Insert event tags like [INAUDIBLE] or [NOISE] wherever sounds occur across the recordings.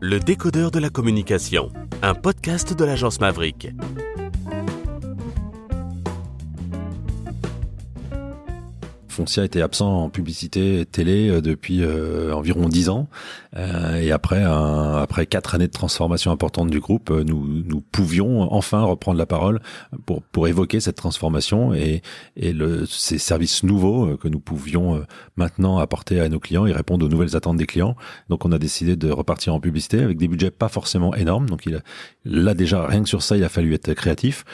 Le décodeur de la communication, un podcast de l'agence Maverick. Foncia était absent en publicité télé euh, depuis euh, environ dix ans. Euh, et après, après quatre années de transformation importante du groupe, nous, nous pouvions enfin reprendre la parole pour, pour évoquer cette transformation et, et le, ces services nouveaux que nous pouvions maintenant apporter à nos clients et répondre aux nouvelles attentes des clients. Donc, on a décidé de repartir en publicité avec des budgets pas forcément énormes. Donc, il a, là déjà, rien que sur ça, il a fallu être créatif.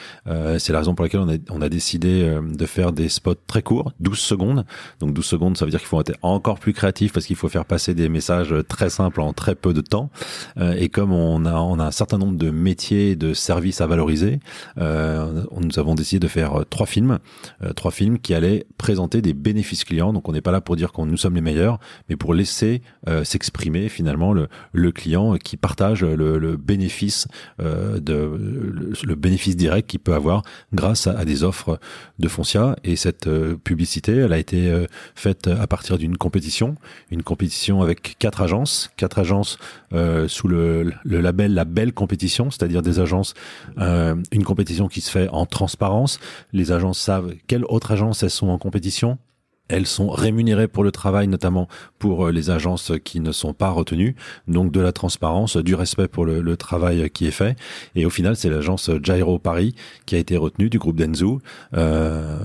C'est la raison pour laquelle on a, on a décidé de faire des spots très courts, 12 secondes donc 12 secondes, ça veut dire qu'il faut être encore plus créatif parce qu'il faut faire passer des messages très simples en très peu de temps. Euh, et comme on a, on a un certain nombre de métiers, de services à valoriser, euh, nous avons décidé de faire euh, trois films, trois films qui allaient présenter des bénéfices clients. Donc on n'est pas là pour dire qu'on nous sommes les meilleurs, mais pour laisser s'exprimer finalement le, le client qui partage le, bénéfice de le, bénéfice direct qu'il peut avoir grâce à, à, des offres de Foncia. Et cette publicité, elle a euh, faite à partir d'une compétition, une compétition avec quatre agences, quatre agences euh, sous le, label La Belle Compétition, c'est-à-dire des agences, euh, une compétition qui se fait en transparence. Les agences savent quelles autres agences elles sont en compétition, elles sont rémunérées pour le travail, notamment pour euh, les agences qui ne sont pas retenues. Donc de la transparence, du respect pour le, travail qui est fait. Et au final, c'est l'agence Gyro Paris qui a été retenue du groupe Denzu euh,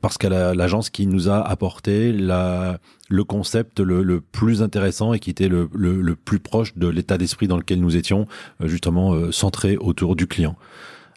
parce qu'elle a l'agence qui nous a apporté le concept le, plus intéressant et qui était le, le plus proche de l'état d'esprit dans lequel nous étions, euh, justement euh, centré autour du client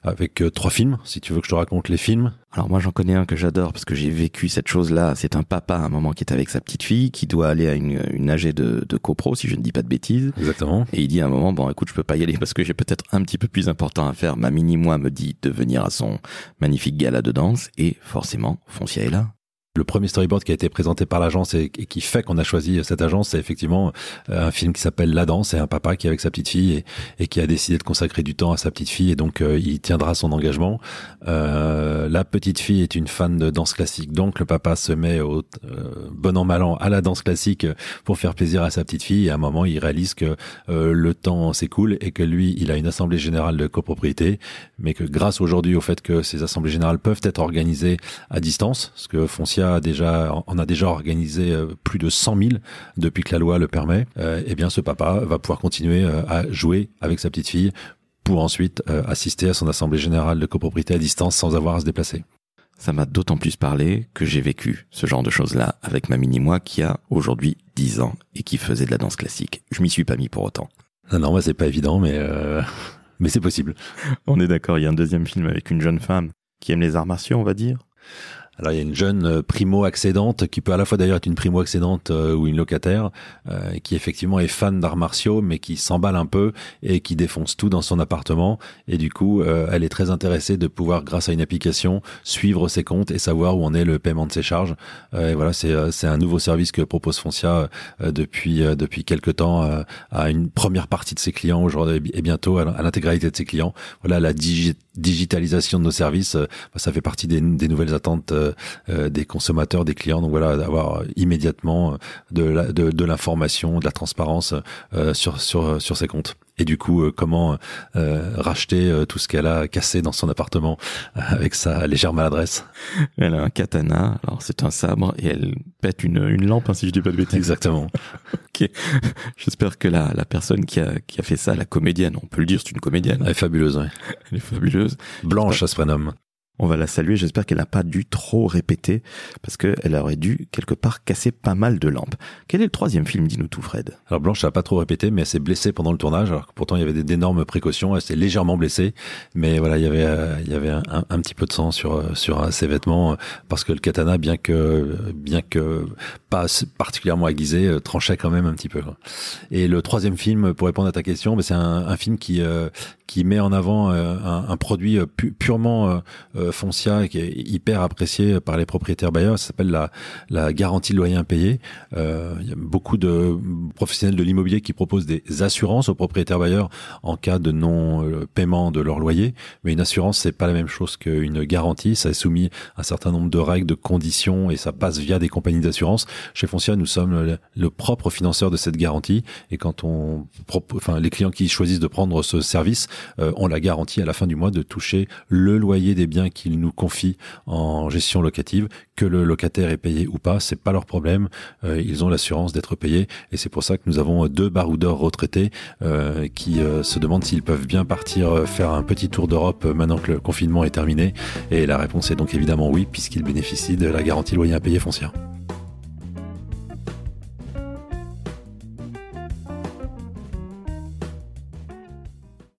avec euh, trois films, si tu veux que je te raconte les films. Alors moi j'en connais un que j'adore parce que j'ai vécu cette chose-là. C'est un papa à un moment qui est avec sa petite fille, qui doit aller à une, une AG de, de copro, si je ne dis pas de bêtises. Exactement. Et il dit à un moment, bon écoute, je peux pas y aller parce que j'ai peut-être un petit peu plus important à faire. Ma mini-moi me dit de venir à son magnifique gala de danse et forcément, Foncia est là. Le premier storyboard qui a été présenté par l'agence et, qui fait qu'on a choisi cette agence, c'est effectivement euh, un film qui s'appelle La Danse. C'est un papa qui est avec sa petite fille et, qui a décidé de consacrer du temps à sa petite fille et donc euh, il tiendra son engagement. Euh, la petite fille est une fan de danse classique, donc le papa se met au bon an mal an à la danse classique pour faire plaisir à sa petite fille. Et à un moment, il réalise que le temps s'écoule et que lui, il a une assemblée générale de copropriété, mais que grâce aujourd'hui au fait que ces assemblées générales peuvent être organisées à distance, ce que Foncia a déjà, on a déjà organisé euh, plus de 100 000 depuis que la loi le permet. Euh, eh bien, ce papa va pouvoir continuer euh, à jouer avec sa petite fille pour ensuite assister à son assemblée générale de copropriété à distance sans avoir à se déplacer. Ça m'a d'autant plus parlé que j'ai vécu ce genre de choses-là avec ma mini-moi qui a aujourd'hui 10 ans et qui faisait de la danse classique. Je m'y suis pas mis pour autant. Non, non, c'est pas évident, mais, [LAUGHS] mais c'est possible. On est d'accord, il y a un deuxième film avec une jeune femme qui aime les arts martiaux, on va dire. Alors il y a une jeune euh, primo-accédante qui peut à la fois d'ailleurs être une primo-accédante euh, ou une locataire euh, qui effectivement est fan d'arts martiaux mais qui s'emballe un peu et qui défonce tout dans son appartement et du coup elle est très intéressée de pouvoir grâce à une application suivre ses comptes et savoir où en est le paiement de ses charges. et voilà c'est c'est un nouveau service que propose Foncia depuis depuis quelques temps à une première partie de ses clients aujourd'hui et bientôt à l'intégralité de ses clients. Voilà la digitalisation de nos services, bah, ça fait partie des, nouvelles attentes euh, euh, des consommateurs, des clients. Donc voilà, d'avoir immédiatement de, l'information, de la transparence euh, sur, ses comptes et du coup comment racheter tout ce qu'elle a cassé dans son appartement avec sa légère maladresse? Elle a un katana, alors c'est un sabre et elle pète une, une lampe, hein, si je dis pas de bêtises. Exactement. [LAUGHS] ok. J'espère que la, la personne qui a, qui a fait ça, la comédienne, on peut le dire, c'est une comédienne. Elle est fabuleuse, oui. Elle est fabuleuse. Blanche, ça se prénomme. On va la saluer. J'espère qu'elle n'a pas dû trop répéter parce qu'elle aurait dû quelque part casser pas mal de lampes. Quel est le troisième film, dis-nous tout, Fred? Alors Blanche n'a pas trop répété, mais elle s'est blessée pendant le tournage. Alors que pourtant il y avait d'énormes précautions. Elle s'est légèrement blessée, mais voilà, il y avait euh, il y avait un, petit peu de sang sur euh, sur euh, ses vêtements parce que le katana, bien que bien que pas particulièrement aiguisé, tranchait quand même un petit peu. Et le troisième film, pour répondre à ta question, c'est un, film qui qui met en avant un, produit purement Foncia qui est hyper appréciée par les propriétaires bailleurs. Ça s'appelle la, la garantie de loyer impayé. Euh, il y a beaucoup de professionnels de l'immobilier qui proposent des assurances aux propriétaires bailleurs en cas de non-paiement de leur loyer. Mais une assurance, c'est pas la même chose qu'une garantie. Ça est soumis à un certain nombre de règles, de conditions et ça passe via des compagnies d'assurance. Chez Foncia, nous sommes le, propre financeur de cette garantie. Et quand on, enfin, les clients qui choisissent de prendre ce service euh, ont la garantie à la fin du mois de toucher le loyer des biens qu'ils nous confient en gestion locative, que le locataire est payé ou pas, c'est pas leur problème. Euh, ils ont l'assurance d'être payés et c'est pour ça que nous avons deux baroudeurs retraités euh, qui euh, se demandent s'ils peuvent bien partir faire un petit tour d'Europe maintenant que le confinement est terminé. Et la réponse est donc évidemment oui, puisqu'ils bénéficient de la garantie loyer impayé foncière.